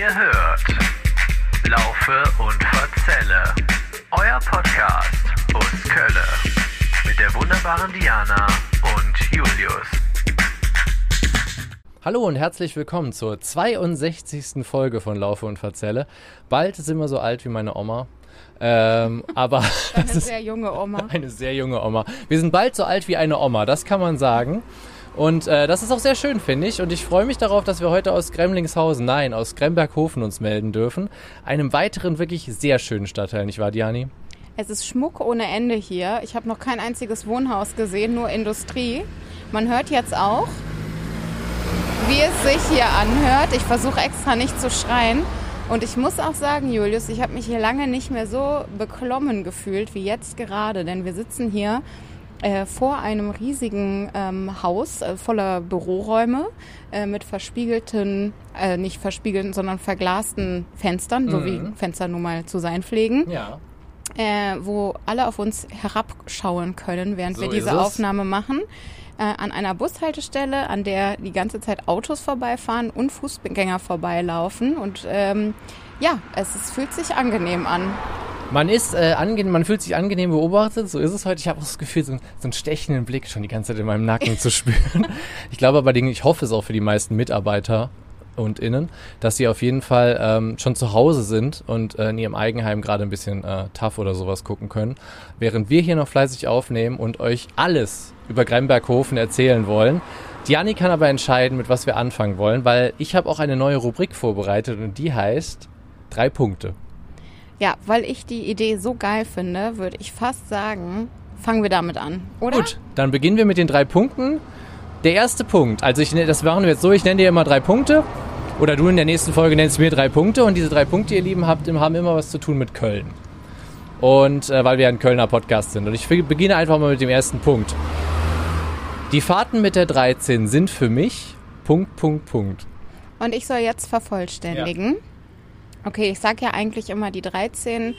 Ihr hört Laufe und Verzelle, euer Podcast aus Kölle mit der wunderbaren Diana und Julius. Hallo und herzlich willkommen zur 62. Folge von Laufe und Verzelle. Bald sind wir so alt wie meine Oma. Ähm, aber Eine das ist sehr junge Oma. eine sehr junge Oma. Wir sind bald so alt wie eine Oma, das kann man sagen. Und äh, das ist auch sehr schön, finde ich. Und ich freue mich darauf, dass wir heute aus Gremlingshausen, nein, aus Gremberghofen uns melden dürfen. Einem weiteren wirklich sehr schönen Stadtteil, nicht wahr, Diani? Es ist Schmuck ohne Ende hier. Ich habe noch kein einziges Wohnhaus gesehen, nur Industrie. Man hört jetzt auch, wie es sich hier anhört. Ich versuche extra nicht zu schreien. Und ich muss auch sagen, Julius, ich habe mich hier lange nicht mehr so beklommen gefühlt wie jetzt gerade. Denn wir sitzen hier äh, vor einem riesigen ähm, Haus äh, voller Büroräume äh, mit verspiegelten, äh, nicht verspiegelten, sondern verglasten Fenstern, so wie Fenster nun mal zu sein pflegen. Ja. äh, wo alle auf uns herabschauen können, während So wir diese es. Aufnahme machen. An einer Bushaltestelle, an der die ganze Zeit Autos vorbeifahren und Fußgänger vorbeilaufen. Und ähm, ja, es ist, fühlt sich angenehm an. Man ist äh, angenehm, man fühlt sich angenehm beobachtet, so ist es heute. Ich habe auch das Gefühl, so, so einen stechenden Blick schon die ganze Zeit in meinem Nacken zu spüren. Ich glaube aber, ich hoffe es auch für die meisten Mitarbeiter und Innen, dass sie auf jeden Fall ähm, schon zu Hause sind und äh, in ihrem Eigenheim gerade ein bisschen äh, tough oder sowas gucken können. Während wir hier noch fleißig aufnehmen und euch alles über Gremberghofen erzählen wollen. Diani kann aber entscheiden, mit was wir anfangen wollen, weil ich habe auch eine neue Rubrik vorbereitet und die heißt drei Punkte. Ja, weil ich die Idee so geil finde, würde ich fast sagen, fangen wir damit an, oder? Gut, dann beginnen wir mit den drei Punkten. Der erste Punkt, also ich, ne- das machen wir jetzt so, ich nenne dir immer drei Punkte. Oder du in der nächsten Folge nennst mir drei Punkte. Und diese drei Punkte, ihr Lieben, habt, haben immer was zu tun mit Köln. Und äh, weil wir ein Kölner Podcast sind. Und ich beginne einfach mal mit dem ersten Punkt. Die Fahrten mit der 13 sind für mich Punkt, Punkt, Punkt. Und ich soll jetzt vervollständigen. Okay, ich sage ja eigentlich immer, die 13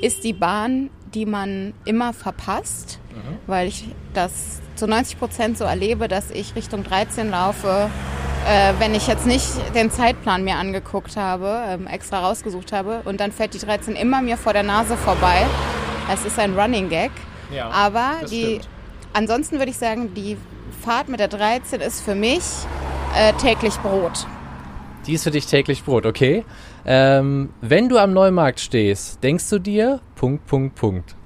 ist die Bahn, die man immer verpasst, weil ich das zu 90 Prozent so erlebe, dass ich Richtung 13 laufe, äh, wenn ich jetzt nicht den Zeitplan mir angeguckt habe, ähm, extra rausgesucht habe und dann fährt die 13 immer mir vor der Nase vorbei. Es ist ein Running Gag. Ja, Aber die, stimmt. ansonsten würde ich sagen, die Fahrt mit der 13 ist für mich äh, täglich Brot. Die ist für dich täglich Brot, okay? Ähm, wenn du am Neumarkt stehst, denkst du dir Punkt, Punkt, Punkt.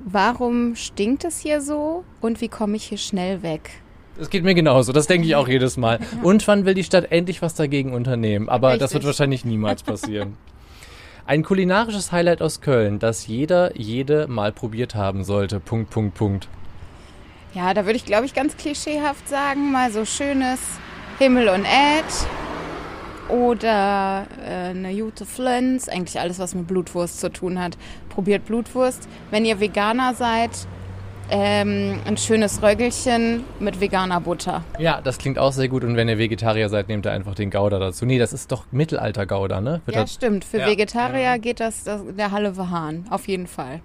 Warum stinkt es hier so und wie komme ich hier schnell weg? Das geht mir genauso, das denke ich auch jedes Mal. Und wann will die Stadt endlich was dagegen unternehmen? Aber das wird Richtig. wahrscheinlich niemals passieren. Ein kulinarisches Highlight aus Köln, das jeder, jede mal probiert haben sollte. Punkt, Punkt, Punkt. Ja, da würde ich, glaube ich, ganz klischeehaft sagen, mal so schönes Himmel und Ed oder äh, eine Jute Flens, eigentlich alles, was mit Blutwurst zu tun hat. Probiert Blutwurst. Wenn ihr Veganer seid, ähm, ein schönes Röggelchen mit veganer Butter. Ja, das klingt auch sehr gut. Und wenn ihr Vegetarier seid, nehmt ihr einfach den Gouda dazu. Nee, das ist doch Mittelalter-Gouda, ne? Wird Ja, das- stimmt. Für Ja. Vegetarier geht das, das der Halle Hahn, auf jeden Fall.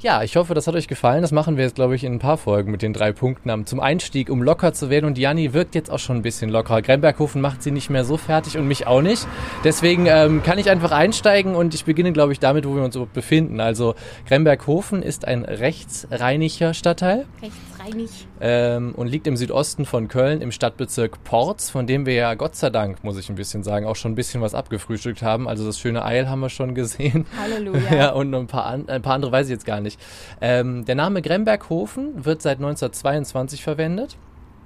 Ja, ich hoffe, das hat euch gefallen. Das machen wir jetzt, glaube ich, in ein paar Folgen mit den drei Punkten zum Einstieg, um locker zu werden. Und Janni wirkt jetzt auch schon ein bisschen lockerer. Gremberghofen macht sie nicht mehr so fertig und mich auch nicht. Deswegen ähm, kann ich einfach einsteigen und ich beginne, glaube ich, damit, wo wir uns befinden. Also Gremberghofen ist ein rechtsrheinischer Stadtteil Rechtsreinig. ähm, und liegt im Südosten von Köln im Stadtbezirk Porz, von dem wir ja Gott sei Dank, muss ich ein bisschen sagen, auch schon ein bisschen was abgefrühstückt haben. Also das schöne Eil haben wir schon gesehen. Halleluja. Ja, und ein paar, an, ein paar andere weiß ich jetzt gar nicht. Ähm, der Name Gremberghofen wird seit 1922 verwendet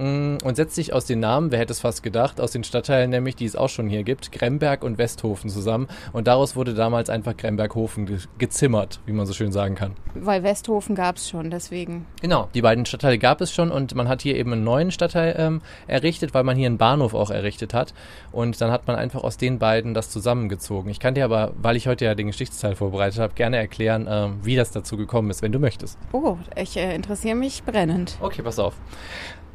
und setzt sich aus den Namen, wer hätte es fast gedacht, aus den Stadtteilen nämlich, die es auch schon hier gibt, Gremberg und Westhofen zusammen. Und daraus wurde damals einfach Gremberghofen ge gezimmert, wie man so schön sagen kann. Weil Westhofen gab es schon, deswegen. Genau, die beiden Stadtteile gab es schon und man hat hier eben einen neuen Stadtteil ähm, errichtet, weil man hier einen Bahnhof auch errichtet hat. Und dann hat man einfach aus den beiden das zusammengezogen. Ich kann dir aber, weil ich heute ja den Geschichtsteil vorbereitet habe, gerne erklären, ähm, wie das dazu gekommen ist, wenn du möchtest. Oh, ich äh, interessiere mich brennend. Okay, pass auf.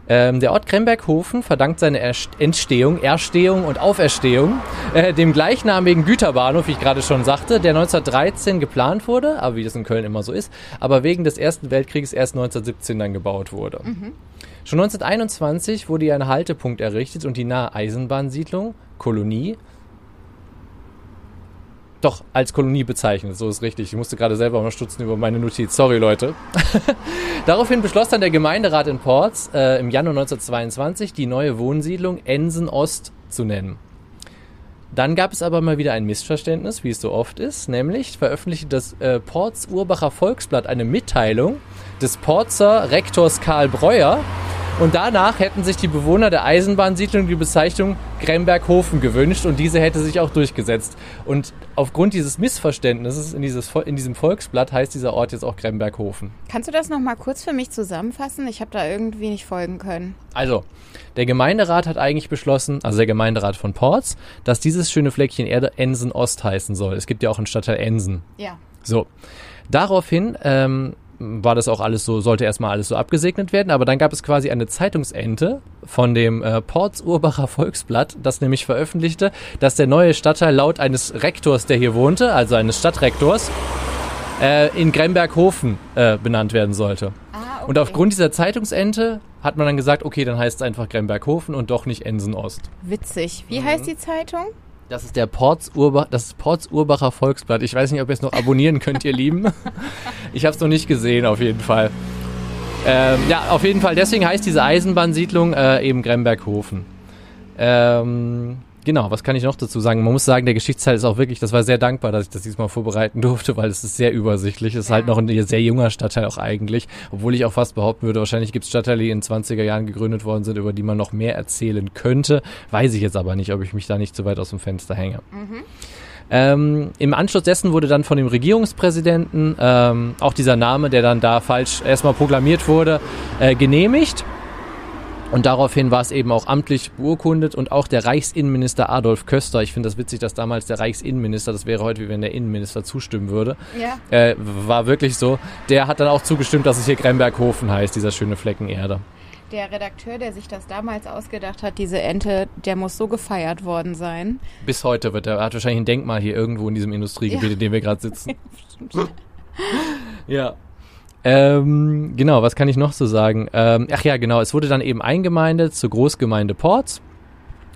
Ähm, der Ort Kremberghofen verdankt seine Erst- Entstehung, Erstehung und Auferstehung äh, dem gleichnamigen Güterbahnhof, wie ich gerade schon sagte, der 1913 geplant wurde, aber wie das in Köln immer so ist, aber wegen des Ersten Weltkrieges erst 1917 dann gebaut wurde. Schon 1921 wurde hier ein Haltepunkt errichtet und die nahe Eisenbahnsiedlung, Kolonie, doch, als Kolonie bezeichnet, so ist richtig. Ich musste gerade selber mal stutzen über meine Notiz. Sorry, Leute. Daraufhin beschloss dann der Gemeinderat in Ports äh, im Januar 1922 die neue Wohnsiedlung Ensen Ost zu nennen. Dann gab es aber mal wieder ein Missverständnis, wie es so oft ist, nämlich veröffentlichte das äh, Ports Urbacher Volksblatt eine Mitteilung des Porzer Rektors Karl Breuer, und danach hätten sich die Bewohner der Eisenbahnsiedlung die Bezeichnung Gremberghofen gewünscht und diese hätte sich auch durchgesetzt. Und aufgrund dieses Missverständnisses in, dieses, in diesem Volksblatt heißt dieser Ort jetzt auch Gremberghofen. Kannst du das nochmal kurz für mich zusammenfassen? Ich habe da irgendwie nicht folgen können. Also, der Gemeinderat hat eigentlich beschlossen, also der Gemeinderat von Ports, dass dieses schöne Fleckchen Erde Ensen Ost heißen soll. Es gibt ja auch einen Stadtteil Ensen. Ja. So. Daraufhin ähm, war das auch alles so, sollte erstmal alles so abgesegnet werden, aber dann gab es quasi eine Zeitungsente von dem äh, Ports Urbacher Volksblatt, das nämlich veröffentlichte, dass der neue Stadtteil laut eines Rektors, der hier wohnte, also eines Stadtrektors, äh, in Gremberghofen äh, benannt werden sollte. Ah, okay. Und aufgrund dieser Zeitungsente hat man dann gesagt, okay, dann heißt es einfach Gremberghofen und doch nicht Ensen Ost. Witzig. Wie Mhm. heißt die Zeitung? Das ist der Ports, Urba das Ports Urbacher Volksblatt. Ich weiß nicht, ob ihr es noch abonnieren könnt, ihr Lieben. Ich habe es noch nicht gesehen, auf jeden Fall. Ähm, ja, auf jeden Fall. Deswegen heißt diese Eisenbahnsiedlung äh, eben Gremberghofen. Ähm, genau, was kann ich noch dazu sagen? Man muss sagen, der Geschichtsteil ist auch wirklich, das war sehr dankbar, dass ich das diesmal vorbereiten durfte, weil es ist sehr übersichtlich. Es ist halt Ja. noch ein sehr junger Stadtteil auch eigentlich. Obwohl ich auch fast behaupten würde, wahrscheinlich gibt es Stadtteile, die in 20er Jahren gegründet worden sind, über die man noch mehr erzählen könnte. Weiß ich jetzt aber nicht, ob ich mich da nicht zu weit aus dem Fenster hänge. Ähm, Im Anschluss dessen wurde dann von dem Regierungspräsidenten ähm, auch dieser Name, der dann da falsch erstmal proklamiert wurde, äh, genehmigt. Und daraufhin war es eben auch amtlich beurkundet und auch der Reichsinnenminister Adolf Köster, ich finde das witzig, dass damals der Reichsinnenminister, das wäre heute wie wenn der Innenminister zustimmen würde, Ja. äh, war wirklich so, der hat dann auch zugestimmt, dass es hier Gremberghofen heißt, dieser schöne Flecken Erde. Der Redakteur, der sich das damals ausgedacht hat, diese Ente, der muss so gefeiert worden sein. Bis heute wird er, hat wahrscheinlich ein Denkmal hier irgendwo in diesem Industriegebiet, Ja. in dem wir gerade sitzen. Ja. Ähm, genau, was kann ich noch so sagen? Ähm, ach ja, genau, es wurde dann eben eingemeindet zur Großgemeinde Ports.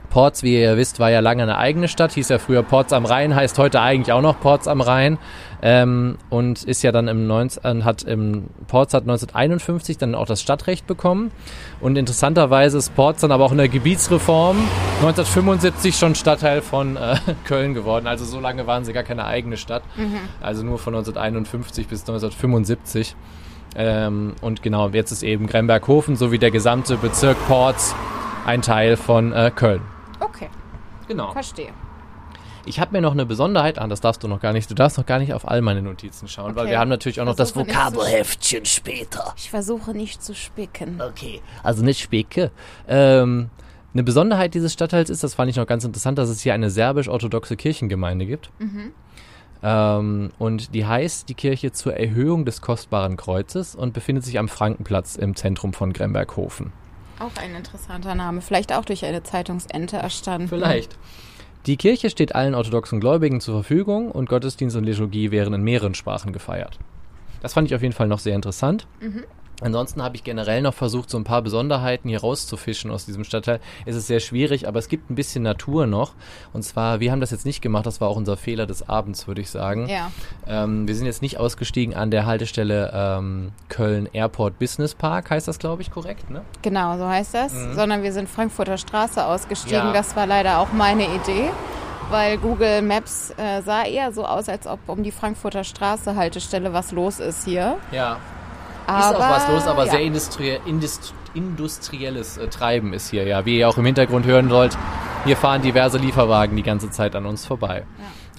Ports, wie ihr wisst, war ja lange eine eigene Stadt, hieß ja früher Ports am Rhein, heißt heute eigentlich auch noch Ports am Rhein. Ähm, und ist ja dann im 19, hat im Ports hat 1951 dann auch das Stadtrecht bekommen. Und interessanterweise ist Ports dann aber auch in der Gebietsreform 1975 schon Stadtteil von äh, Köln geworden, also so lange waren sie gar keine eigene Stadt, also nur von 1951 bis 1975 ähm, und genau, jetzt ist eben Gremberghofen sowie der gesamte Bezirk Ports ein Teil von äh, Köln. Okay, Genau. verstehe. Ich habe mir noch eine Besonderheit an, das darfst du noch gar nicht. Du darfst noch gar nicht auf all meine Notizen schauen, weil Okay. wir haben natürlich auch noch das Vokabelheftchen später. Ich versuche nicht zu spicken. Okay, also nicht Speke. Ähm, eine Besonderheit dieses Stadtteils ist, das fand ich noch ganz interessant, dass es hier eine serbisch-orthodoxe Kirchengemeinde gibt. Ähm, und die heißt die Kirche zur Erhöhung des kostbaren Kreuzes und befindet sich am Frankenplatz im Zentrum von Gremberghofen. Auch ein interessanter Name. Vielleicht auch durch eine Zeitungsente erstanden. Vielleicht. Die Kirche steht allen orthodoxen Gläubigen zur Verfügung und Gottesdienst und Liturgie werden in mehreren Sprachen gefeiert. Das fand ich auf jeden Fall noch sehr interessant. Ansonsten habe ich generell noch versucht, so ein paar Besonderheiten hier rauszufischen aus diesem Stadtteil. Es ist sehr schwierig, aber es gibt ein bisschen Natur noch. Und zwar, wir haben das jetzt nicht gemacht, das war auch unser Fehler des Abends, würde ich sagen. Ja. Ähm, wir sind jetzt nicht ausgestiegen an der Haltestelle ähm, Köln Airport Business Park, heißt das, glaube ich, korrekt, ne? Genau, so heißt das. Sondern wir sind Frankfurter Straße ausgestiegen. Ja. Das war leider auch meine Idee, weil Google Maps äh, sah eher so aus, als ob um die Frankfurter Straße Haltestelle was los ist hier. Ja, Aber, ist auch was los, aber ja. sehr industrie indust industrielles äh, Treiben ist hier, ja. Wie ihr auch im Hintergrund hören sollt, hier fahren diverse Lieferwagen die ganze Zeit an uns vorbei.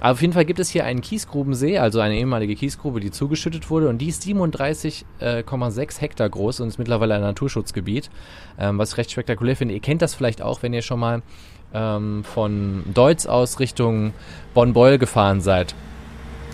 Aber auf jeden Fall gibt es hier einen Kiesgrubensee, also eine ehemalige Kiesgrube, die zugeschüttet wurde und die ist 37,6 Hektar groß und ist mittlerweile ein Naturschutzgebiet, ähm, was ich recht spektakulär finde. Ihr kennt das vielleicht auch, wenn ihr schon mal ähm, von Deutz aus Richtung Bonn-Beul gefahren seid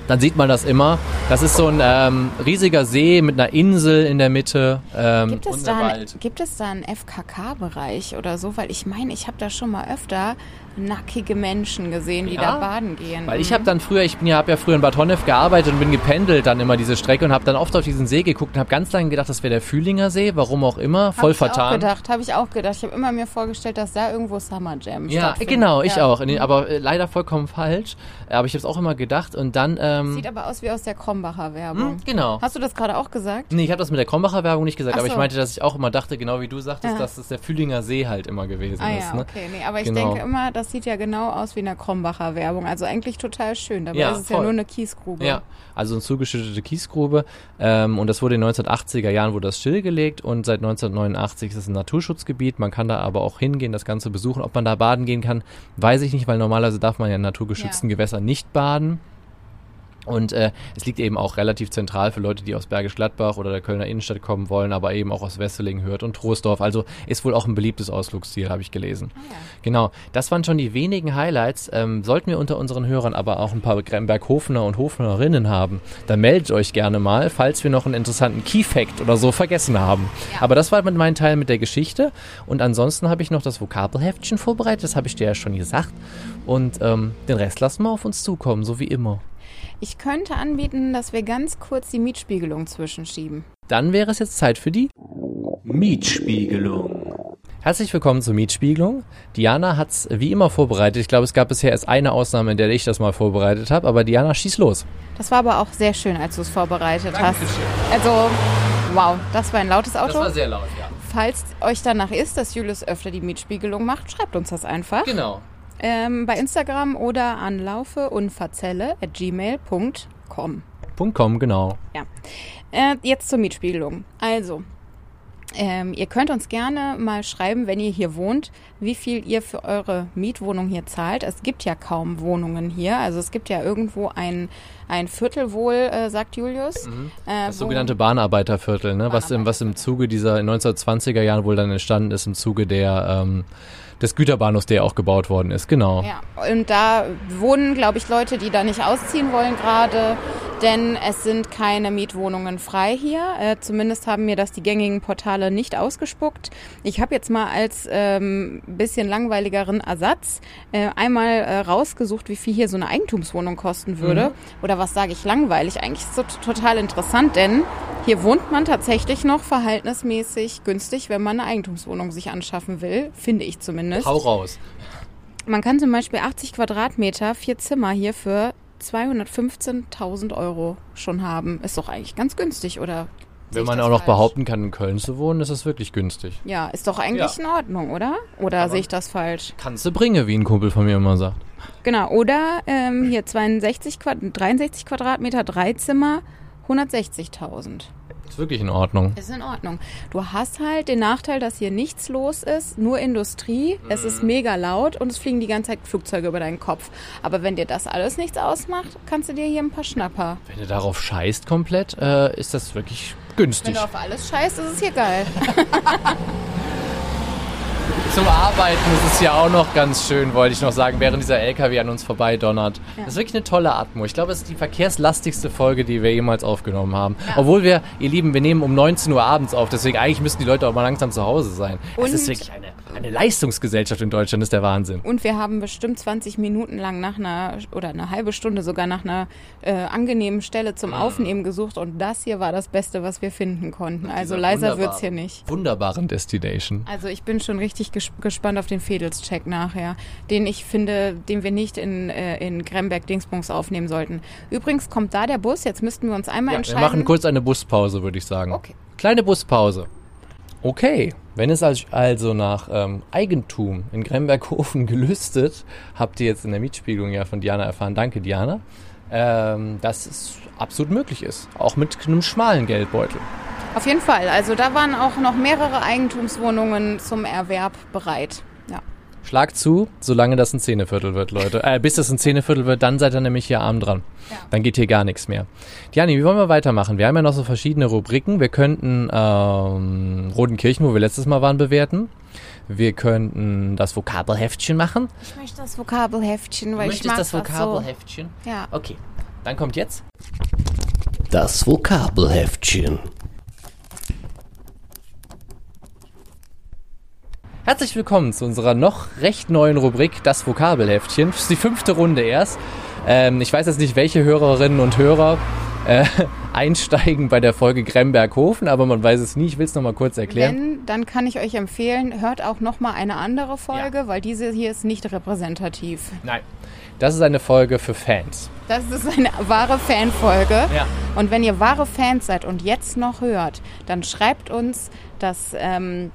dann sieht man das immer. Das ist so ein ähm, riesiger See mit einer Insel in der Mitte ähm, Gibt es, da ein, gibt es da einen FKK-Bereich oder so? Weil ich meine, ich habe da schon mal öfter nackige Menschen gesehen, die Ja? da baden gehen. Weil ich Mhm. habe dann früher, ich bin ja, habe ja früher in Bad Honnef gearbeitet und bin gependelt dann immer diese Strecke und habe dann oft auf diesen See geguckt und habe ganz lange gedacht, das wäre der Fühlinger See, warum auch immer, voll hab ich auch vertan. gedacht, habe ich auch gedacht. Ich habe immer mir vorgestellt, dass da irgendwo Summer Jam Ja, genau, ich Ja. auch. Nee, Aber äh, leider vollkommen falsch. Aber ich habe es auch immer gedacht und dann, ähm, Sieht aber aus wie aus der Krombacher Werbung. hm, genau. Hast du das gerade auch gesagt? Nee, ich habe das mit der Krombacher Werbung nicht gesagt, Ach aber ich so. meinte, dass ich auch immer dachte, genau wie du sagtest, Ja. dass es der Fühlinger See halt immer gewesen Ah ist. ja, Ne? okay. Nee, aber ich Genau. denke immer, das sieht ja genau aus wie eine Krombacher Werbung. Also eigentlich total schön. Dabei Ja, ist es ja voll. nur eine Kiesgrube. Ja, also eine zugeschüttete Kiesgrube. Ähm, und das wurde in den 1980er Jahren wurde das stillgelegt und seit 1989 ist es ein Naturschutzgebiet. Man kann da aber auch hingehen, das Ganze besuchen. Ob man da baden gehen kann, weiß ich nicht, weil normalerweise darf man ja in naturgeschützten Ja. Gewässern nicht baden. Und äh, es liegt eben auch relativ zentral für Leute, die aus Bergisch Gladbach oder der Kölner Innenstadt kommen wollen, aber eben auch aus Wesseling, Hürth und Troisdorf. Also ist wohl auch ein beliebtes Ausflugsziel, habe ich gelesen. Ah, ja. Genau, das waren schon die wenigen Highlights. Ähm, sollten wir unter unseren Hörern aber auch ein paar Gremberg-Hofner und Hofnerinnen haben, dann meldet euch gerne mal, falls wir noch einen interessanten Key-Fact oder so vergessen haben. Ja. Aber das war mit mein Teil mit der Geschichte. Und ansonsten habe ich noch das Vokabelheftchen vorbereitet, das habe ich dir ja schon gesagt. Und ähm, den Rest lassen wir auf uns zukommen, so wie immer. Ich könnte anbieten, dass wir ganz kurz die Mietspiegelung zwischenschieben. Dann wäre es jetzt Zeit für die Mietspiegelung. Herzlich willkommen zur Mietspiegelung. Diana hat's wie immer vorbereitet. Ich glaube, es gab bisher erst eine Ausnahme, in der ich das mal vorbereitet habe. Aber Diana, schieß los. Das war aber auch sehr schön, als du es vorbereitet hast. Also, wow, das war ein lautes Auto. sehr laut, ja. Falls euch danach ist, dass Julius öfter die Mietspiegelung macht, schreibt uns das einfach. Genau. Ähm, bei Instagram oder an gmail.com. Punkt .com, genau. Ja. Äh, jetzt zur Mietspiegelung. Also, ähm, ihr könnt uns gerne mal schreiben, wenn ihr hier wohnt, wie viel ihr für eure Mietwohnung hier zahlt. Es gibt ja kaum Wohnungen hier. Also es gibt ja irgendwo ein, ein Viertel wohl, äh, sagt Julius. Äh, Mhm. Das wo- sogenannte Bahnarbeiterviertel, ne? was, im, was im Zuge dieser 1920er Jahren wohl dann entstanden ist, im Zuge der, ähm, des Güterbahnhofs, der auch gebaut worden ist. Genau. Ja, und da wohnen, glaube ich, Leute, die da nicht ausziehen wollen gerade, denn es sind keine Mietwohnungen frei hier. Äh, zumindest haben mir das die gängigen Portale nicht ausgespuckt. Ich habe jetzt mal als ähm, bisschen langweiligeren Ersatz äh, einmal äh, rausgesucht, wie viel hier so eine Eigentumswohnung kosten würde. Oder was sage ich langweilig? Eigentlich ist es so total interessant, denn hier wohnt man tatsächlich noch verhältnismäßig günstig, wenn man eine Eigentumswohnung sich anschaffen will, finde ich zumindest. Hau raus. Man kann zum Beispiel 80 Quadratmeter, vier Zimmer hier für 215.000 Euro schon haben. Ist doch eigentlich ganz günstig, oder? Wenn man das auch noch falsch? behaupten kann, in Köln zu wohnen, ist es wirklich günstig. Ja, ist doch eigentlich Ja. in Ordnung, oder? Oder sehe ich das falsch? Kannst du bringen, wie ein Kumpel von mir immer sagt. Genau, oder ähm, hier 62 Quad 63 Quadratmeter, drei Zimmer, 160.000. Ist wirklich in Ordnung. Ist in Ordnung. Du hast halt den Nachteil, dass hier nichts los ist, nur Industrie. Es ist mega laut und es fliegen die ganze Zeit Flugzeuge über deinen Kopf. Aber wenn dir das alles nichts ausmacht, kannst du dir hier ein paar Schnapper. Wenn du darauf scheißt komplett, äh, ist das wirklich Wenn günstig. du auf alles scheißt, ist es hier geil. Zum Arbeiten ist es ja auch noch ganz schön, wollte ich noch sagen, während dieser LKW an uns vorbei donnert. Das ist wirklich eine tolle Atmo. Ich glaube, es ist die verkehrslastigste Folge, die wir jemals aufgenommen haben. Obwohl wir, ihr Lieben, wir nehmen um 19 Uhr abends auf, deswegen eigentlich müssten die Leute auch mal langsam zu Hause sein. Es Und- ist wirklich eine, eine Leistungsgesellschaft in Deutschland, ist der Wahnsinn. Und wir haben bestimmt 20 Minuten lang nach einer, oder eine halbe Stunde sogar nach einer äh, angenehmen Stelle zum Aufnehmen gesucht. Und das hier war das Beste, was wir finden konnten. Also leiser wunderbaren- wird's hier nicht. Wunderbaren Destination. Also ich bin schon richtig ges gespannt auf den Fedels-Check nachher, den ich finde, den wir nicht in, äh, in Gremberg-Dingsbums aufnehmen sollten. Übrigens kommt da der Bus, jetzt müssten wir uns einmal Ja, wir entscheiden. machen kurz eine Buspause, würde ich sagen. Okay. Kleine Buspause. Okay, wenn es als- also nach ähm, Eigentum in Gremberghofen gelüstet, habt ihr jetzt in der Mietspiegelung ja von Diana erfahren, danke Diana, ähm, dass es absolut möglich ist. Auch mit einem schmalen Geldbeutel. Auf jeden Fall. Also da waren auch noch mehrere Eigentumswohnungen zum Erwerb bereit. Schlag zu, solange das ein Zehneviertel wird, Leute. Äh, bis das ein Zehneviertel wird, dann seid ihr nämlich hier arm dran. Ja. Dann geht hier gar nichts mehr. Diani, wie wollen wir weitermachen? Wir haben ja noch so verschiedene Rubriken. Wir könnten ähm, Rodenkirchen, wo wir letztes Mal waren, bewerten. Wir könnten das Vokabelheftchen machen. Ich möchte das Vokabelheftchen, weil du ich möchtest mag das das Vokabelheftchen? so. Ja. Okay, dann kommt jetzt. Das Vokabelheftchen. Herzlich willkommen zu unserer noch recht neuen Rubrik Das Vokabelheftchen. Das ist die fünfte Runde erst. Ähm, ich weiß jetzt nicht, welche Hörerinnen und Hörer äh, einsteigen bei der Folge Gremberghofen, aber man weiß es nie. Ich will es nochmal kurz erklären. Wenn, dann kann ich euch empfehlen, hört auch noch mal eine andere Folge, weil diese hier ist nicht repräsentativ. Nein. Das ist eine Folge für Fans. Das ist eine wahre Fanfolge. Ja. Und wenn ihr wahre Fans seid und jetzt noch hört, dann schreibt uns das ähm,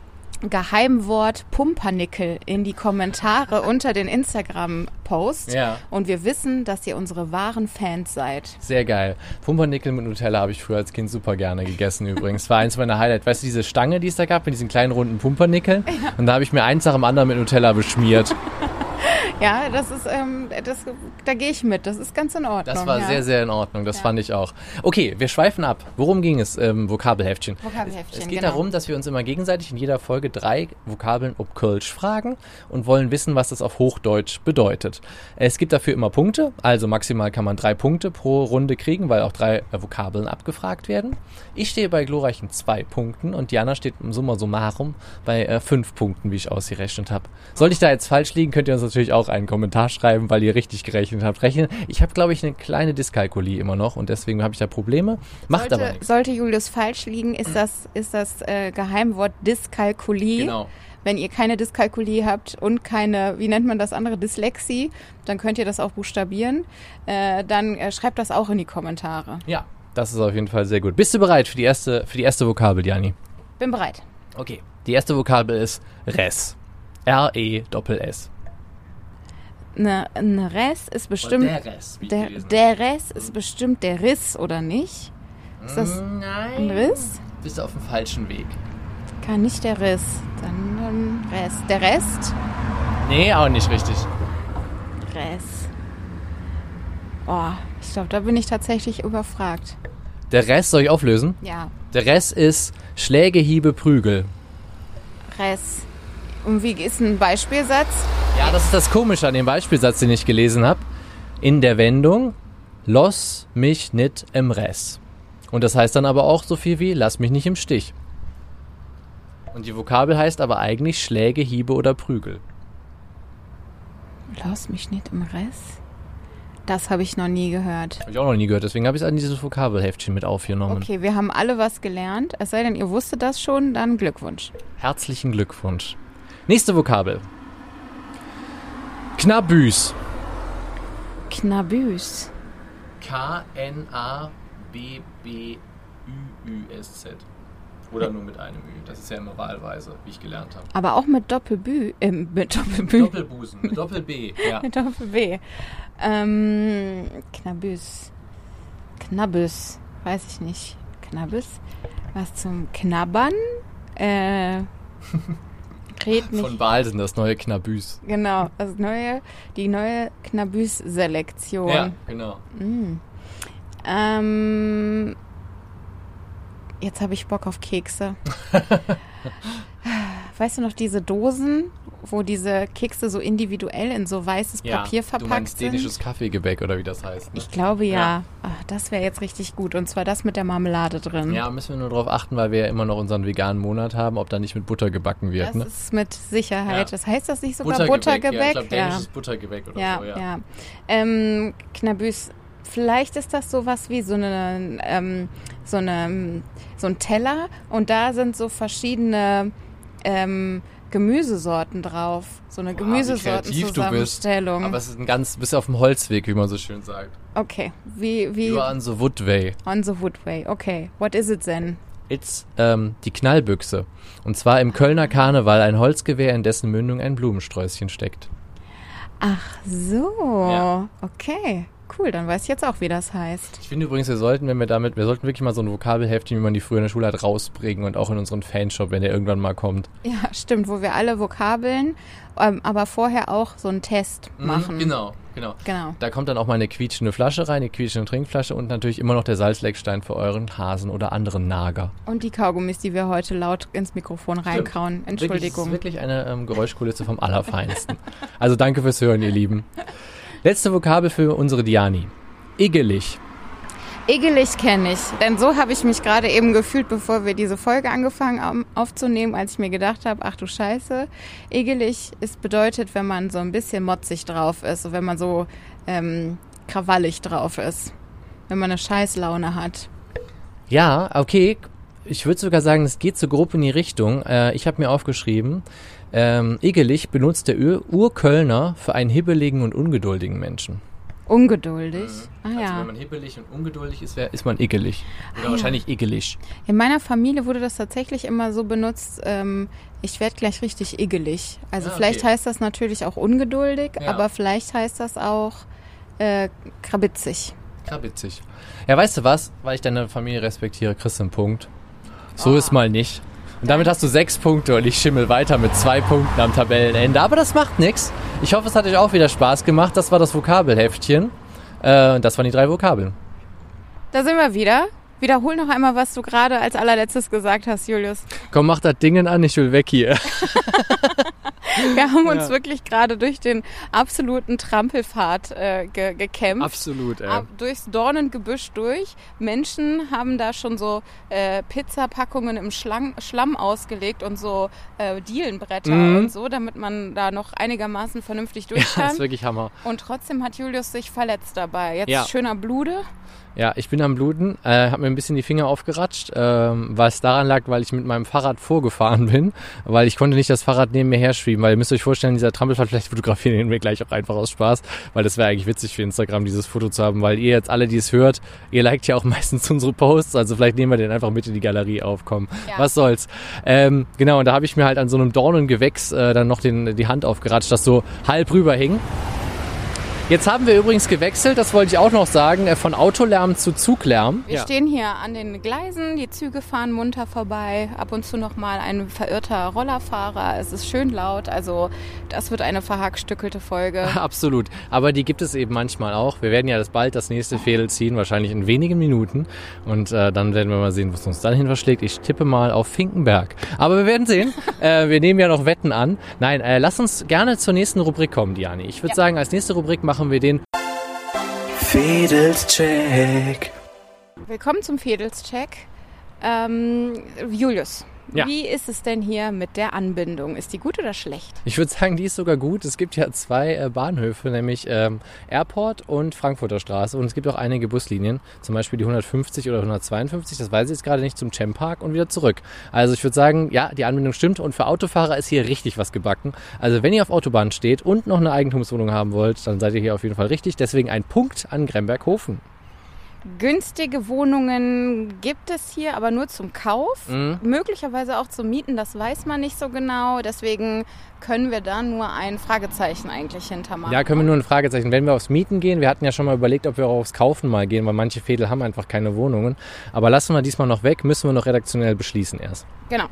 Geheimwort Pumpernickel in die Kommentare unter den Instagram-Posts. Ja. Und wir wissen, dass ihr unsere wahren Fans seid. Sehr geil. Pumpernickel mit Nutella habe ich früher als Kind super gerne gegessen übrigens. War eins meiner Highlights. Weißt du, diese Stange, die es da gab, mit diesen kleinen runden Pumpernickeln? Und da habe ich mir eins nach dem anderen mit Nutella beschmiert. Ja, das ist, ähm, das, da gehe ich mit. Das ist ganz in Ordnung. Das war ja. sehr, sehr in Ordnung. Das Ja. fand ich auch. Okay, wir schweifen ab. Worum ging es im Vokabelheftchen? Vokabelheftchen, Es geht genau. darum, dass wir uns immer gegenseitig in jeder Folge drei Vokabeln ob Kölsch fragen und wollen wissen, was das auf Hochdeutsch bedeutet. Es gibt dafür immer Punkte, also maximal kann man drei Punkte pro Runde kriegen, weil auch drei äh, Vokabeln abgefragt werden. Ich stehe bei glorreichen zwei Punkten und Diana steht im Summa summarum bei äh, fünf Punkten, wie ich ausgerechnet habe. Sollte ich da jetzt falsch liegen, könnt ihr uns natürlich auch einen Kommentar schreiben, weil ihr richtig gerechnet habt. Rechnen. Ich habe, glaube ich, eine kleine Dyskalkulie immer noch und deswegen habe ich da Probleme. Macht aber sollte, nichts. sollte Julius falsch liegen, ist das, ist das äh, Geheimwort Dyskalkulie. Genau. Wenn ihr keine Dyskalkulie habt und keine, wie nennt man das andere, Dyslexie, dann könnt ihr das auch buchstabieren. Äh, dann äh, schreibt das auch in die Kommentare. Ja, das ist auf jeden Fall sehr gut. Bist du bereit für die erste, für die erste Vokabel, Jani? Bin bereit. Okay. Die erste Vokabel ist Res. R-E-Doppel-S. Ne, ein Res ist bestimmt. Res. Der, der Res ist bestimmt der Riss, oder nicht? Ist das Nein. ein Riss? Bist du auf dem falschen Weg. Kann nicht der Riss. Dann ein Rest. Der Rest? Nee, auch nicht richtig. Rest. Boah, ich glaube, da bin ich tatsächlich überfragt. Der Rest soll ich auflösen? Ja, Der Rest ist Schläge, Hiebe, Prügel. Rest. Und wie ist ein Beispielsatz? Ja, das ist das Komische an dem Beispielsatz, den ich gelesen habe. In der Wendung, los mich nit im Rest. Und das heißt dann aber auch so viel wie, lass mich nicht im Stich. Und die Vokabel heißt aber eigentlich Schläge, Hiebe oder Prügel. Lass mich nicht im Rest. Das habe ich noch nie gehört. Habe ich auch noch nie gehört, deswegen habe ich es an dieses Vokabelheftchen mit aufgenommen. Okay, wir haben alle was gelernt. Es sei denn, ihr wusstet das schon, dann Glückwunsch. Herzlichen Glückwunsch. Nächste Vokabel. Knabüs. Knabüs. K-N-A-B-B-Ü-Ü-S-Z. Oder nur mit einem Ü. Das ist ja immer wahlweise, wie ich gelernt habe. Aber auch mit Doppelbü. Äh, mit Doppelbü. Doppelbusen, mit Doppel-B. Ja. Mit Doppel-B. Ähm, Knabüs. Knabbüs. Weiß ich nicht. Knabbüs. Was zum Knabbern? Äh, red nicht. Von Balsen, das neue Knabüs. Genau, also neue, die neue Knabüs-Selektion. Ja, genau. Mm. Ähm, jetzt habe ich Bock auf Kekse. weißt du noch diese Dosen, wo diese Kekse so individuell in so weißes Ja, Papier du verpackt meinst sind? dänisches Kaffeegebäck oder wie das heißt. Ne? Ich glaube ja. Ja. Ach, das wäre jetzt richtig gut. Und zwar das mit der Marmelade drin. Ja, müssen wir nur darauf achten, weil wir ja immer noch unseren veganen Monat haben, ob da nicht mit Butter gebacken wird. das Ne? ist mit Sicherheit. Ja. Das heißt das nicht sogar Ja, ich Buttergebäck? glaube, dänisches Buttergebäck oder ja, so, ja. ja. Ähm, Knabüs, vielleicht ist das sowas wie so eine, ähm, so eine, so ein Teller und da sind so verschiedene ähm, Gemüsesorten drauf. So eine Wow. Gemüsesortenzusammenstellung. Aber es ist ein ganz, bist auf dem Holzweg, wie man so schön sagt. Okay, wie, wie You are on the wood way. on the woodway. Okay, what is it then? It's ähm, die Knallbüchse. Und zwar im Kölner Karneval ein Holzgewehr, in dessen Mündung ein Blumensträußchen steckt. Ach so, Ja. okay. Cool, dann weiß ich jetzt auch, wie das heißt. Ich finde übrigens, wir sollten, wenn wir damit, wir sollten wirklich mal so ein Vokabelheftchen, wie man die früher in der Schule hat, rausbringen und auch in unseren Fanshop, wenn der irgendwann mal kommt. Ja, stimmt, wo wir alle Vokabeln, ähm, aber vorher auch so einen Test machen. Genau, genau. Genau. Da kommt dann auch mal eine quietschende Flasche rein, eine quietschende Trinkflasche und natürlich immer noch der Salzleckstein für euren Hasen oder anderen Nager. Und die Kaugummis, die wir heute laut ins Mikrofon reinkauen. Wirklich, Entschuldigung. das ist wirklich eine ähm, Geräuschkulisse vom Allerfeinsten. also danke fürs Hören, ihr Lieben. Letzte Vokabel für unsere Diani. Igelig. Igelig kenne ich, denn so habe ich mich gerade eben gefühlt, bevor wir diese Folge angefangen haben aufzunehmen, als ich mir gedacht habe, ach du Scheiße, igelig ist bedeutet, wenn man so ein bisschen motzig drauf ist, wenn man so ähm, krawallig drauf ist, wenn man eine Scheißlaune hat. Ja, okay. Ich würde sogar sagen, es geht so grob in die Richtung. Äh, ich habe mir aufgeschrieben, ähm, igelig benutzt der Ur Urkölner für einen hibbeligen und ungeduldigen Menschen. Ungeduldig. Ah Also ja. wenn man hibbelig und ungeduldig ist, wär, ist man igelig. Oder Ah, ja. wahrscheinlich igelig. In meiner Familie wurde das tatsächlich immer so benutzt, ähm, ich werde gleich richtig igelig. Also Ah, vielleicht okay. heißt das natürlich auch ungeduldig, Ja. aber vielleicht heißt das auch äh, krabitzig. Ja, witzig. Ja, weißt du was? Weil ich deine Familie respektiere, kriegst du einen Punkt. So Ah. ist mal nicht. Und damit hast du sechs Punkte und ich schimmel weiter mit zwei Punkten am Tabellenende. Aber das macht nichts. Ich hoffe, es hat euch auch wieder Spaß gemacht. Das war das Vokabelheftchen. Äh, das waren die drei Vokabeln. Da sind wir wieder. Wiederhol noch einmal, was du gerade als allerletztes gesagt hast, Julius. Komm, mach das Dingen an, ich will weg hier. Wir haben uns Ja. wirklich gerade durch den absoluten Trampelpfad äh, ge gekämpft. Absolut, ey. Ab, durchs Dornengebüsch durch. Menschen haben da schon so äh, Pizzapackungen im Schlang, Schlamm ausgelegt und so äh, Dielenbretter Mhm. und so, damit man da noch einigermaßen vernünftig durch Das kann. ist wirklich Hammer. und trotzdem hat Julius sich verletzt dabei. Jetzt Ja. schöner Blude. Ja, ich bin am Bluten, äh, habe mir ein bisschen die Finger aufgeratscht, ähm, was daran lag, weil ich mit meinem Fahrrad vorgefahren bin, weil ich konnte nicht das Fahrrad neben mir herschwieben, weil ihr müsst euch vorstellen, dieser Trampelpfad, vielleicht fotografieren wir gleich auch einfach aus Spaß, weil das wäre eigentlich witzig für Instagram, dieses Foto zu haben, weil ihr jetzt alle, die es hört, ihr liked ja auch meistens unsere Posts, also vielleicht nehmen wir den einfach mit in die Galerie auf, komm, Ja. was soll's. Ähm, genau, und da habe ich mir halt an so einem Dornengewächs äh, dann noch den, die Hand aufgeratscht, das so halb rüber hing. Jetzt haben wir übrigens gewechselt, das wollte ich auch noch sagen, äh, von Autolärm zu Zuglärm. Wir stehen hier an den Gleisen, die Züge fahren munter vorbei, ab und zu noch mal ein verirrter Rollerfahrer. Es ist schön laut, also das wird eine verhackstückelte Folge. Absolut. Aber die gibt es eben manchmal auch. Wir werden ja das bald das nächste Fädel ziehen, wahrscheinlich in wenigen Minuten. Und äh, dann werden wir mal sehen, was uns dann hin verschlägt. Ich tippe mal auf Finkenberg. Aber wir werden sehen. äh, wir nehmen ja noch Wetten an. Nein, äh, lass uns gerne zur nächsten Rubrik kommen, Diani. Ich würde Ja. sagen, als nächste Rubrik machen wir den Fedels Check. Willkommen zum Fädelscheck. Ähm, Julius, Ja. wie ist es denn hier mit der Anbindung? Ist die gut oder schlecht? Ich würde sagen, die ist sogar gut. Es gibt ja zwei äh, Bahnhöfe, nämlich ähm, Airport und Frankfurter Straße. Und es gibt auch einige Buslinien, zum Beispiel die 150 oder 152. Das weiß ich jetzt gerade nicht zum Cem Park und wieder zurück. Also ich würde sagen, ja, die Anbindung stimmt. Und für Autofahrer ist hier richtig was gebacken. Also wenn ihr auf Autobahn steht und noch eine Eigentumswohnung haben wollt, dann seid ihr hier auf jeden Fall richtig. Deswegen ein Punkt an Gremberghofen. Günstige Wohnungen gibt es hier, aber nur zum Kauf. Mhm. Möglicherweise auch zum Mieten, das weiß man nicht so genau. Deswegen können wir da nur ein Fragezeichen eigentlich hintermachen. Ja, können wir nur ein Fragezeichen. Wenn wir aufs Mieten gehen, wir hatten ja schon mal überlegt, ob wir auch aufs Kaufen mal gehen, weil manche Fädel haben einfach keine Wohnungen. Aber lassen wir diesmal noch weg, müssen wir noch redaktionell beschließen erst. Genau.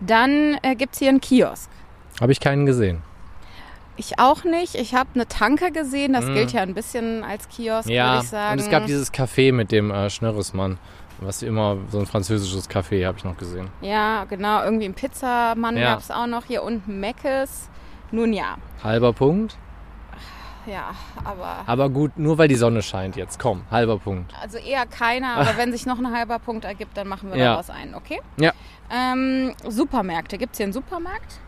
Dann äh, gibt es hier einen Kiosk. Habe ich keinen gesehen. Ich auch nicht. Ich habe eine Tanke gesehen. Das gilt ja ein bisschen als Kiosk. Ja, würde ich sagen. und es gab dieses Café mit dem äh, Schnörresmann. Was immer, so ein französisches Café, habe ich noch gesehen. ja, genau. Irgendwie ein Pizzamann Ja. gab es auch noch. Hier unten Meckes. Nun ja. Halber Punkt. Ja, aber... Aber gut, nur weil die Sonne scheint jetzt. Komm, halber Punkt. Also eher keiner, aber wenn sich noch ein halber Punkt ergibt, dann machen wir Ja. daraus einen, okay? Ja. Ähm, Supermärkte. Gibt es hier einen Supermarkt?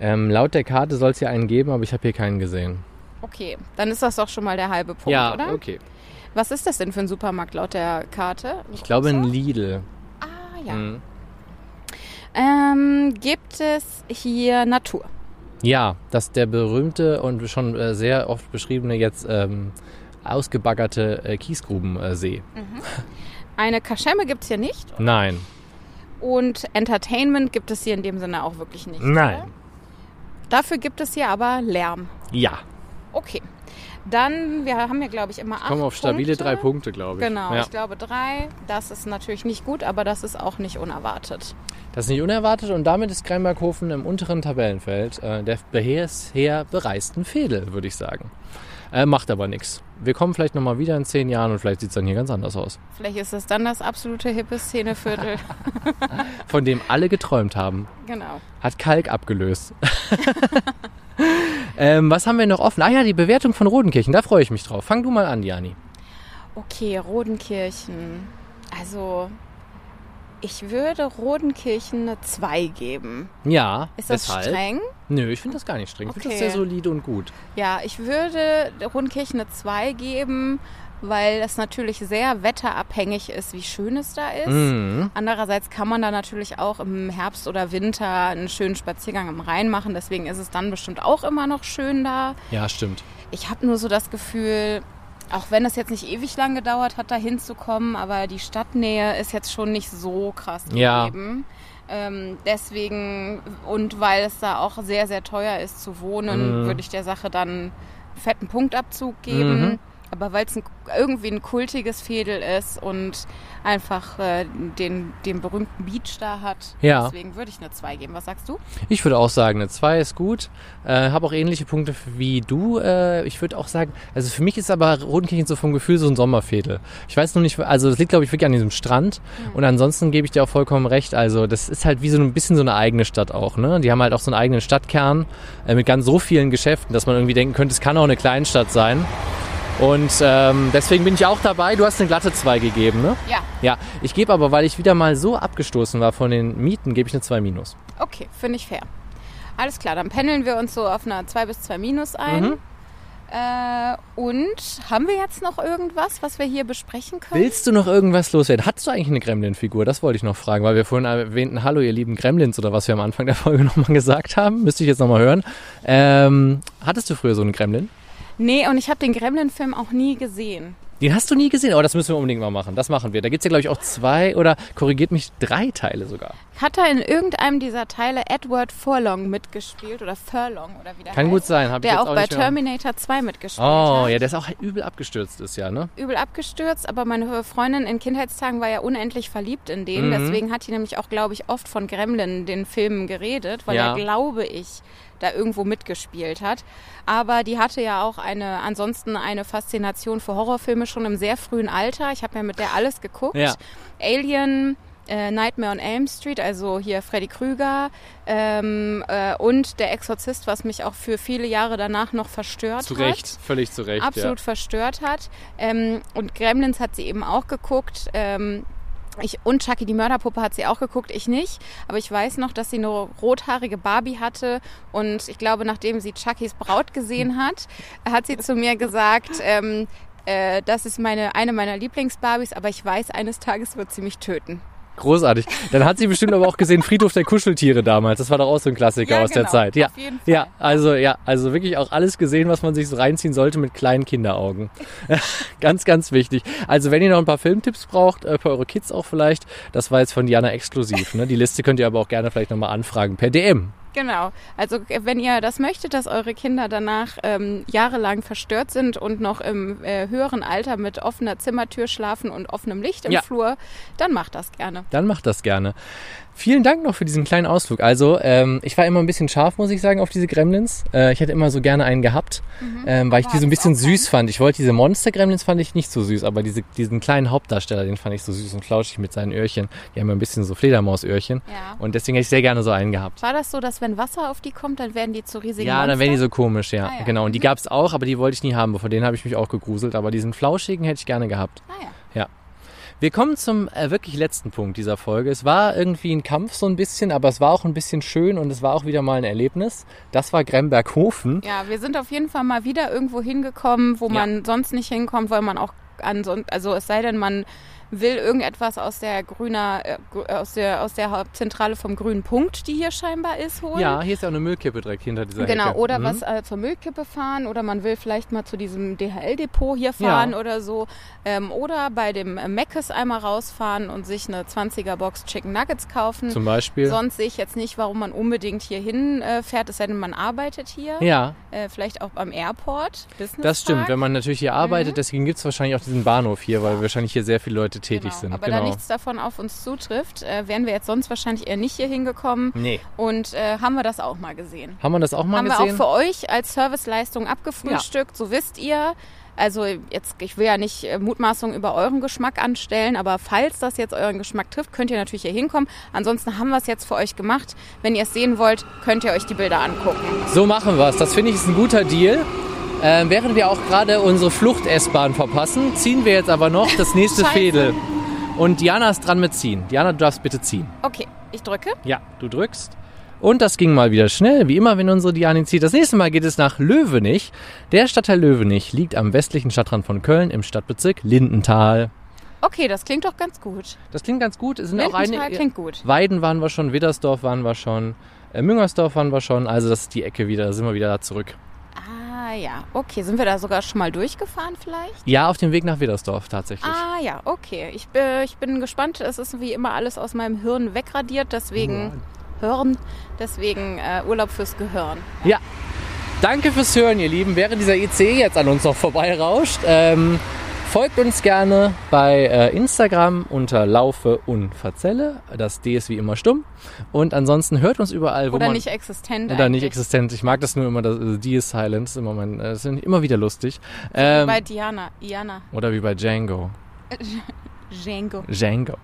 Ähm, laut der Karte soll es hier einen geben, aber ich habe hier keinen gesehen. Okay, dann ist das doch schon mal der halbe Punkt, oder? okay. Was ist das denn für ein Supermarkt laut der Karte? Ich glaube ein Lidl. Ah, ja. Mhm. Ähm, gibt es hier Natur? Ja, das ist der berühmte und schon äh, sehr oft beschriebene jetzt ähm, ausgebaggerte äh, Kiesgrubensee. Eine Kaschemme gibt es hier nicht. Nein. Und Entertainment gibt es hier in dem Sinne auch wirklich nicht. Nein. Oder? Dafür gibt es hier aber Lärm. Ja. Okay. Dann, wir haben hier, glaube ich, immer acht Kommen auf stabile Punkte. drei Punkte, glaube ich. Genau, Ja. ich glaube drei. Das ist natürlich nicht gut, aber das ist auch nicht unerwartet. Das ist nicht unerwartet und damit ist Kremberghofen im unteren Tabellenfeld äh, der bisher bereisten Fädel, würde ich sagen. Äh, macht aber nichts. Wir kommen vielleicht nochmal wieder in zehn Jahren und vielleicht sieht es dann hier ganz anders aus. Vielleicht ist es dann das absolute hippe Szeneviertel. Von dem alle geträumt haben. genau. Hat Kalk abgelöst. ähm, was haben wir noch offen? Ah ja, die Bewertung von Rodenkirchen, da freue ich mich drauf. Fang du mal an, Jani. Okay, Rodenkirchen. Also, ich würde Rodenkirchen eine 2 geben. Ja, Ist das weshalb? streng? Nö, ich finde das gar nicht streng. Ich finde das Okay. sehr solide und gut. Ja, ich würde Rodenkirchen eine 2 geben, weil das natürlich sehr wetterabhängig ist, wie schön es da ist. Mhm. Andererseits kann man da natürlich auch im Herbst oder Winter einen schönen Spaziergang am Rhein machen. Deswegen ist es dann bestimmt auch immer noch schön da. Ja, stimmt. Ich habe nur so das Gefühl, auch wenn es jetzt nicht ewig lang gedauert hat, da hinzukommen, aber die Stadtnähe ist jetzt schon nicht so krass Ja. gegeben. Ähm, deswegen und weil es da auch sehr, sehr teuer ist zu wohnen, Mhm. würde ich der Sache dann einen fetten Punktabzug geben. Mhm. Aber weil es irgendwie ein kultiges Fädel ist und einfach äh, den, den berühmten Beach da hat, Ja. deswegen würde ich eine 2 geben. Was sagst du? Ich würde auch sagen, eine 2 ist gut. Äh, habe auch ähnliche Punkte wie du. Äh, ich würde auch sagen, also für mich ist aber Rodenkirchen so vom Gefühl so ein Sommerfädel. Ich weiß noch nicht, also das liegt glaube ich wirklich an diesem Strand. Und ansonsten gebe ich dir auch vollkommen recht. Also das ist halt wie so ein bisschen so eine eigene Stadt auch. Ne? Die haben halt auch so einen eigenen Stadtkern äh, mit ganz so vielen Geschäften, dass man irgendwie denken könnte, es kann auch eine Kleinstadt sein. Und ähm, deswegen bin ich auch dabei. Du hast eine glatte 2 gegeben, ne? Ja. Ja, ich gebe aber, weil ich wieder mal so abgestoßen war von den Mieten, gebe ich eine 2 minus. Okay, finde ich fair. Alles klar, dann pendeln wir uns so auf einer 2 bis 2 minus ein. Mhm. Äh, und haben wir jetzt noch irgendwas, was wir hier besprechen können? Willst du noch irgendwas loswerden? Hattest du eigentlich eine Gremlin-Figur? Das wollte ich noch fragen, weil wir vorhin erwähnten, hallo ihr lieben Gremlins oder was wir am Anfang der Folge nochmal gesagt haben. Müsste ich jetzt nochmal hören. Ähm, hattest du früher so einen Gremlin? Nee, und ich habe den Gremlin-Film auch nie gesehen. Den hast du nie gesehen, aber das müssen wir unbedingt mal machen. Das machen wir. Da gibt's ja, glaube ich, auch zwei oder korrigiert mich drei Teile sogar. Hat er in irgendeinem dieser Teile Edward Furlong mitgespielt oder Furlong oder wie der Kann heißt? gut sein, habe ich Der jetzt auch auch bei. Terminator 2 mitgespielt Oh, hat. ja, der ist auch übel abgestürzt ist ja, ne? übel abgestürzt, aber meine Freundin in Kindheitstagen war ja unendlich verliebt in den. Mhm. Deswegen hat die nämlich auch, glaube ich, oft von Gremlin, den Filmen, geredet, weil Ja. er, glaube ich, da irgendwo mitgespielt hat. Aber die hatte ja auch eine, ansonsten eine Faszination für Horrorfilme schon im sehr frühen Alter. Ich habe ja mit der alles geguckt. Ja. Alien, äh, Nightmare on Elm Street, also hier Freddy Krüger ähm, äh, und Der Exorzist, was mich auch für viele Jahre danach noch verstört Zu hat Recht, völlig zu Recht. absolut verstört hat. Ähm, und Gremlins hat sie eben auch geguckt. Ähm, ich, und Chucky die Mörderpuppe hat sie auch geguckt, ich nicht. Aber ich weiß noch, dass sie eine rothaarige Barbie hatte. Und ich glaube, nachdem sie Chuckys Braut gesehen hat, hat sie zu mir gesagt, ähm, äh, das ist meine, eine meiner Lieblingsbarbies, aber ich weiß, eines Tages wird sie mich töten. Großartig. Dann hat sie bestimmt aber auch gesehen Friedhof der Kuscheltiere damals. Das war doch auch so ein Klassiker Ja, aus der genau. Zeit. Ja. Ja, also ja, also wirklich auch alles gesehen, was man sich so reinziehen sollte mit kleinen Kinderaugen. ganz, ganz wichtig. Also wenn ihr noch ein paar Filmtipps braucht, äh, für eure Kids auch vielleicht, das war jetzt von Diana exklusiv. Ne? Die Liste könnt ihr aber auch gerne vielleicht nochmal anfragen per DM. Genau. Also äh, wenn ihr das möchtet, dass eure Kinder danach ähm, jahrelang verstört sind und noch im äh, höheren Alter mit offener Zimmertür schlafen und offenem Licht im Ja. Flur, dann macht das gerne. Dann macht das gerne. Vielen Dank noch für diesen kleinen Ausflug. Also, ähm, ich war immer ein bisschen scharf, muss ich sagen, auf diese Gremlins. Äh, ich hätte immer so gerne einen gehabt, ähm, weil ich die so ein bisschen süß fand. Ich wollte diese Monster-Gremlins fand ich nicht so süß, aber diese, diesen kleinen Hauptdarsteller, den fand ich so süß und flauschig mit seinen Öhrchen. Die haben ja ein bisschen so Fledermausöhrchen. Ja. Und deswegen hätte ich sehr gerne so einen gehabt. War das so, dass wenn Wasser auf die kommt, dann werden die zu riesigen Ja, dann Monstern? wären die so komisch, ja. Ah, ja. Genau. Und die gab's auch, aber die wollte ich nie haben. Vor denen habe ich mich auch gegruselt. Aber diesen flauschigen hätte ich gerne gehabt. Ah, ja. Wir kommen zum äh, wirklich letzten Punkt dieser Folge. Es war irgendwie ein Kampf so ein bisschen, aber es war auch ein bisschen schön und es war auch wieder mal ein Erlebnis. Das war Gremberghofen. ja, wir sind auf jeden Fall mal wieder irgendwo hingekommen, wo Ja. man sonst nicht hinkommt, weil man auch ansonsten, also es sei denn, man will irgendetwas aus der grüner, äh, gr- aus der aus der Hauptzentrale vom grünen Punkt, die hier scheinbar ist, holen. Ja, hier ist ja auch eine Müllkippe direkt hinter dieser Genau, Hecke. oder Mhm. was äh, zur Müllkippe fahren oder man will vielleicht mal zu diesem DHL-Depot hier fahren Ja. oder so. Ähm, oder bei dem äh, Meckes einmal rausfahren und sich eine 20er-Box Chicken Nuggets kaufen. Zum Beispiel. Sonst sehe ich jetzt nicht, warum man unbedingt hier hin äh, fährt, es sei denn, man arbeitet hier. ja, Äh, vielleicht auch am Airport. Business das stimmt. Park. Wenn man natürlich hier arbeitet, deswegen gibt's wahrscheinlich auch diesen Bahnhof hier, weil wahrscheinlich hier sehr viele Leute tätig genau. sind. Aber genau. da nichts davon auf uns zutrifft, äh, wären wir jetzt sonst wahrscheinlich eher nicht hier hingekommen. nee. Und äh, haben wir das auch mal gesehen. Haben wir das auch mal haben wir gesehen? auch für euch als Serviceleistung abgefrühstückt, so wisst ihr. Also jetzt, ich will ja nicht äh, Mutmaßungen über euren Geschmack anstellen, aber falls das jetzt euren Geschmack trifft, könnt ihr natürlich hier hinkommen. Ansonsten haben wir es jetzt für euch gemacht. Wenn ihr es sehen wollt, könnt ihr euch die Bilder angucken. So machen wir's. Das finde ich ist ein guter Deal. Ähm, während wir auch gerade unsere Flucht-S-Bahn verpassen, ziehen wir jetzt aber noch das nächste. Fädel. Und Diana ist dran mit ziehen. Diana, du darfst bitte ziehen. Okay, ich drücke. Ja, du drückst. Und das ging mal wieder schnell, wie immer, wenn unsere Diana zieht. Das nächste Mal geht es nach Löwenich. Der Stadtteil Löwenich liegt am westlichen Stadtrand von Köln im Stadtbezirk Lindenthal. Okay, das klingt doch ganz gut. Das klingt ganz gut. Es sind auch einige. klingt gut. Weiden waren wir schon, Widdersdorf waren wir schon, äh, Müngersdorf waren wir schon. Also das ist die Ecke wieder, da sind wir wieder da zurück. Ah ja, okay. Sind wir da sogar schon mal durchgefahren vielleicht? Ja, auf dem Weg nach Widdersdorf tatsächlich. Ah ja, okay. Ich, bin- ich bin gespannt. Es ist wie immer alles aus meinem Hirn wegradiert, deswegen Hören, deswegen äh, Urlaub fürs Gehirn. Ja. Danke fürs Hören, ihr Lieben. Während dieser ICE jetzt an uns noch vorbeirauscht, ähm, folgt uns gerne bei äh, Instagram unter Laufe und Verzelle. Das D ist wie immer stumm. Und ansonsten hört uns überall, wo Oder man... nicht existent. oder nicht eigentlich. existent. Ich mag das nur immer, das äh, D ist silent. Das ist immer, mein, äh, das ist immer wieder lustig. Wie Ähm, bei Diana, Iana, oder wie bei Django. Django. Django.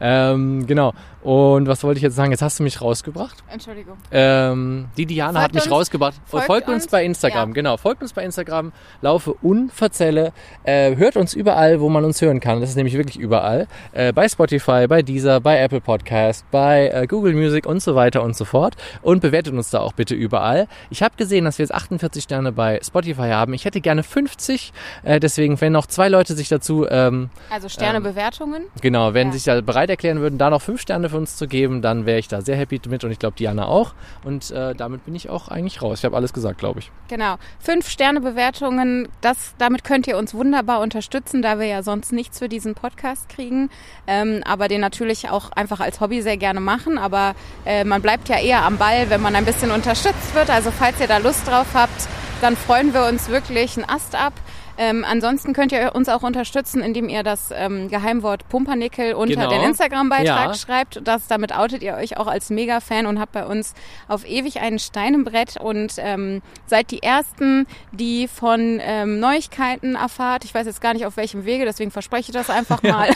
Ähm, genau. Und was wollte ich jetzt sagen? Jetzt hast du mich rausgebracht. Entschuldigung. Ähm, die Diana hat Folgt mich uns- rausgebracht. Folgt, folgt uns uns, bei Instagram, ja. genau. Folgt uns bei Instagram, laufe unverzelle. Äh, hört uns überall, wo man uns hören kann. Das ist nämlich wirklich überall. Äh, bei Spotify, bei Deezer, bei Apple Podcast, bei äh, Google Music und so weiter und so fort. Und bewertet uns da auch bitte überall. Ich habe gesehen, dass wir jetzt 48 Sterne bei Spotify haben. Ich hätte gerne 50. Äh, deswegen, wenn noch zwei Leute sich dazu ähm, Also Sternebewertungen. Genau, wenn Ja. sich da bereit erklären würden, da noch fünf Sterne für uns zu geben, dann wäre ich da sehr happy mit und ich glaube Diana auch. Und äh, damit bin ich auch eigentlich raus. Ich habe alles gesagt, glaube ich. Genau. Fünf Sternebewertungen, das, damit könnt ihr uns wunderbar unterstützen, da wir ja sonst nichts für diesen Podcast kriegen. Ähm, aber den natürlich auch einfach als Hobby sehr gerne machen. Aber äh, man bleibt ja eher am Ball, wenn man ein bisschen unterstützt wird. Also falls ihr da Lust drauf habt, dann freuen wir uns wirklich ein Ast ab. Ähm, ansonsten könnt ihr uns auch unterstützen, indem ihr das ähm, Geheimwort Pumpernickel unter Genau. den Instagram-Beitrag Ja. schreibt. Das, damit outet ihr euch auch als Mega-Fan und habt bei uns auf ewig einen Stein im Brett und ähm, seid die Ersten, die von ähm, Neuigkeiten erfahrt. Ich weiß jetzt gar nicht auf welchem Wege, deswegen verspreche ich das einfach mal.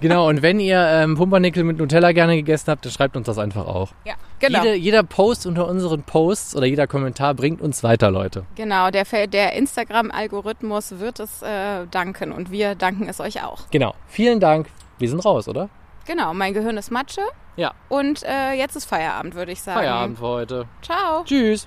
genau, und wenn ihr ähm, Pumpernickel mit Nutella gerne gegessen habt, dann schreibt uns das einfach auch. ja, genau. Jede, jeder Post unter unseren Posts oder jeder Kommentar bringt uns weiter, Leute. Genau, der, der Instagram-Algorithmus wird es äh, danken und wir danken es euch auch. Genau. Vielen Dank. Wir sind raus, oder? Genau, mein Gehirn ist Matsche Ja. und äh, jetzt ist Feierabend, würde ich sagen. Feierabend für heute. Ciao. Tschüss.